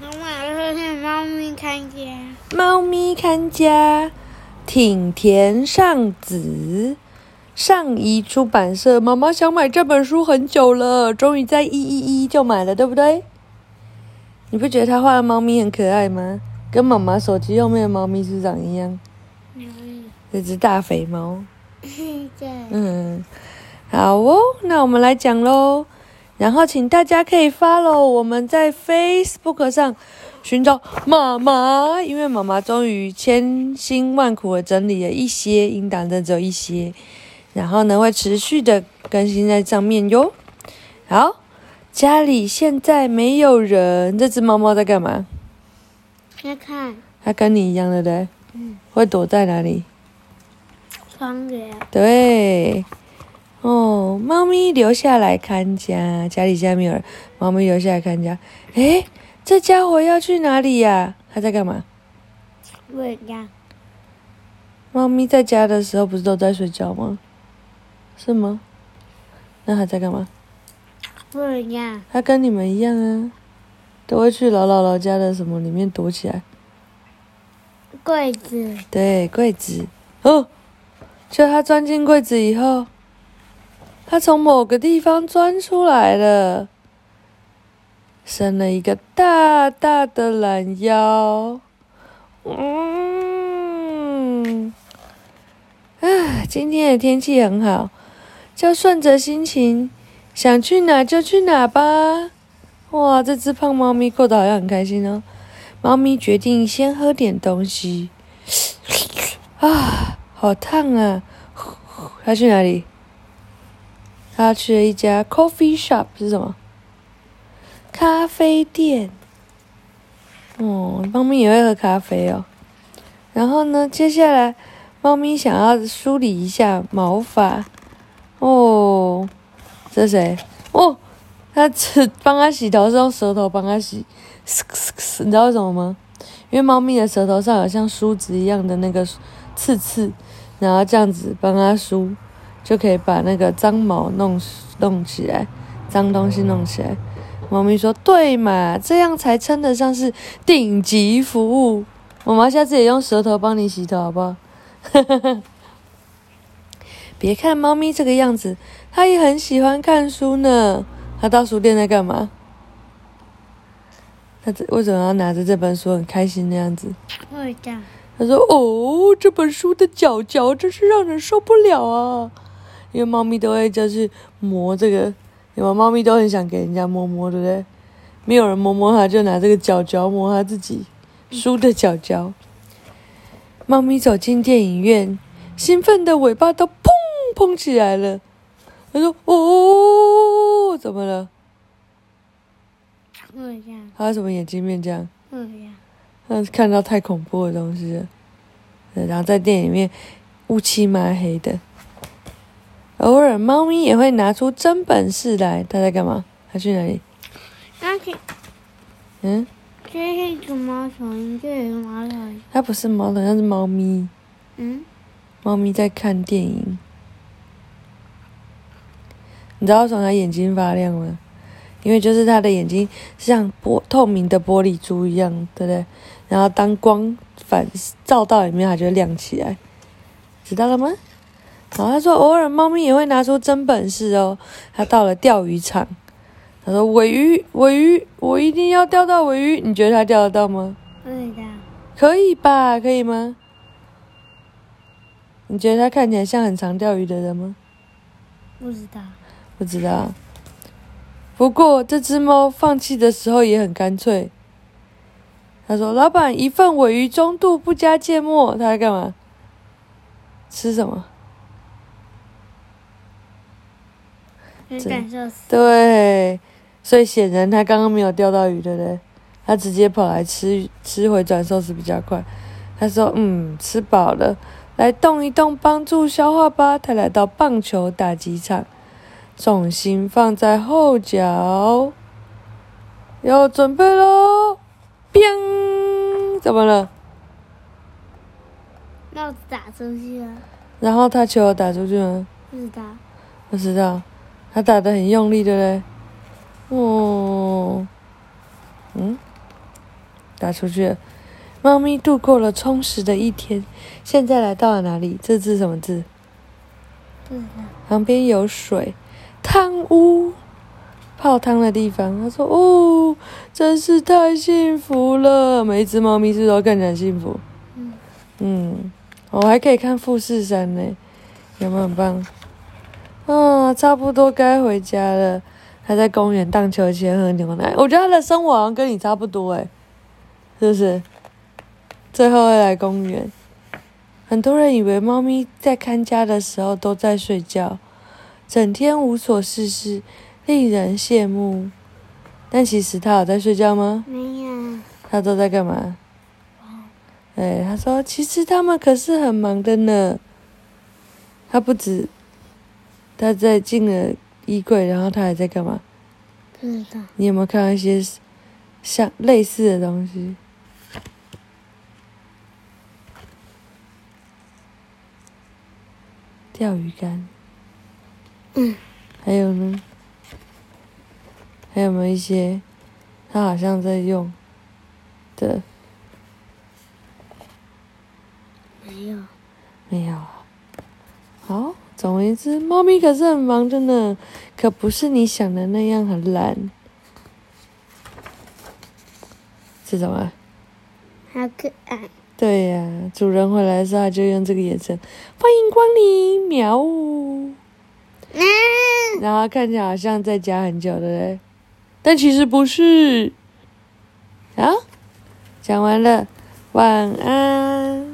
妈妈说是猫咪看家。猫咪看家，挺田尚子，上一出版社。妈妈想买这本书很久了，终于在一一一就买了，对不对？你不觉得他画的猫咪很可爱吗？跟妈妈手机后面的猫咪是长一样？这只大肥猫。对。嗯，好哦，那我们来讲喽。然后请大家可以 follow 我们在 Facebook 上寻找妈妈，因为妈妈终于千辛万苦的整理了一些音档，但只有一些，然后呢会持续的更新在上面哟。好，家里现在没有人，这只猫猫在干嘛？在看它跟你一样的对？嗯，会躲在哪里？窗帘。对，哦，猫咪留下来看家，家里现在没有人，猫咪留下来看家。诶，这家伙要去哪里呀？它在干嘛？睡觉。猫咪在家的时候不是都在睡觉吗？是吗？那它在干嘛？睡觉。它跟你们一样啊，都会去老姥姥家的什么里面躲起来。柜子。对，柜子。哦，就它钻进柜子以后，它从某个地方钻出来了，伸了一个大大的懒腰。嗯，啊，今天的天气很好，就顺着心情，想去哪就去哪吧。哇，这只胖猫咪过得好像很开心哦。猫咪决定先喝点东西。啊，好烫啊！它去哪里？他去了一家 coffee shop，是什么？咖啡店。哦，猫咪也会喝咖啡哦。然后呢，接下来，猫咪想要梳理一下毛发。哦，这谁？哦，它只帮它洗头是用舌头帮它洗。你知道为什么吗？因为猫咪的舌头上有像梳子一样的那个刺刺，然后这样子帮它梳，就可以把那个脏毛弄弄起来，脏东西弄起来。猫咪说：“对嘛，这样才称得上是顶级服务。”妈妈下次也用舌头帮你洗头，好不好？别看猫咪这个样子，它也很喜欢看书呢。它到书店在干嘛？它为什么要拿着这本书很开心的样子？睡觉。他说：“哦，这本书的角角真是让人受不了啊！因为猫咪都会就是磨这个，因为猫咪都很想给人家摸摸，对不对？没有人摸摸它，就拿这个脚脚摸它自己梳的脚脚。猫咪走进电影院，兴奋的尾巴都砰砰起来了。他说：哦，怎么了？”睡觉。他为什么眼睛变这样？睡觉。他看到太恐怖的东西了，然后在电影里面乌漆嘛黑的。偶尔，猫咪也会拿出真本事来。它在干嘛？它去哪里？那是，嗯，这是一个猫头鹰，这是猫头鹰。它不是猫头是猫咪。嗯。猫咪在看电影。你知道为什么它眼睛发亮吗？因为就是它的眼睛像玻透明的玻璃珠一样，对不对？然后当光反照到里面，它就会亮起来，知道了吗？然后他说，偶尔猫咪也会拿出真本事哦。他到了钓鱼场，他说：“尾鱼，尾鱼，我一定要钓到尾鱼。”你觉得他钓得到吗？可以的。可以吧？可以吗？你觉得他看起来像很常钓鱼的人吗？不知道。不知道。不过这只猫放弃的时候也很干脆。他说：“老板，一份尾鱼中度，不加芥末。”他在干嘛？吃什么？感受死。对，所以显然他刚刚没有钓到鱼，对不对？他直接跑来吃吃回转寿司比较快。他说：“嗯，吃饱了，来动一动，帮助消化吧。”他来到棒球打击场，重心放在后脚，要准备喽！砰！怎么了？帽子打出去了。然后他球打出去吗？不知道。不知道。他打的很用力，对不对？哦，嗯，打出去了。猫咪度过了充实的一天，现在来到了哪里？这字什么字？嗯，旁边有水，汤屋，泡汤的地方。他说：“哦，真是太幸福了！每一只猫咪是都看起来很幸福？嗯嗯，我还可以看富士山呢，有没有很棒？啊，差不多该回家了。还在公园荡秋千、喝牛奶。我觉得他的生活好像跟你差不多诶，是不是？最后会来公园。很多人以为猫咪在看家的时候都在睡觉，整天无所事事，令人羡慕。但其实它有在睡觉吗？没有，它都在干嘛？哎，他说其实他们可是很忙的呢。他不止，他在进了衣柜，然后他还在干嘛？不知道。你有没有看到一些像类似的东西？钓鱼竿。嗯。还有呢？还有没有一些他好像在用的？没有。没有。好，总而言之，猫咪可是很忙的呢，可不是你想的那样很懒。这种啊？好可爱。对呀，主人回来的时候就用这个眼神，欢迎光临，喵。嗯。然后看起来好像在家很久的嘞，但其实不是。好，讲完了，晚安。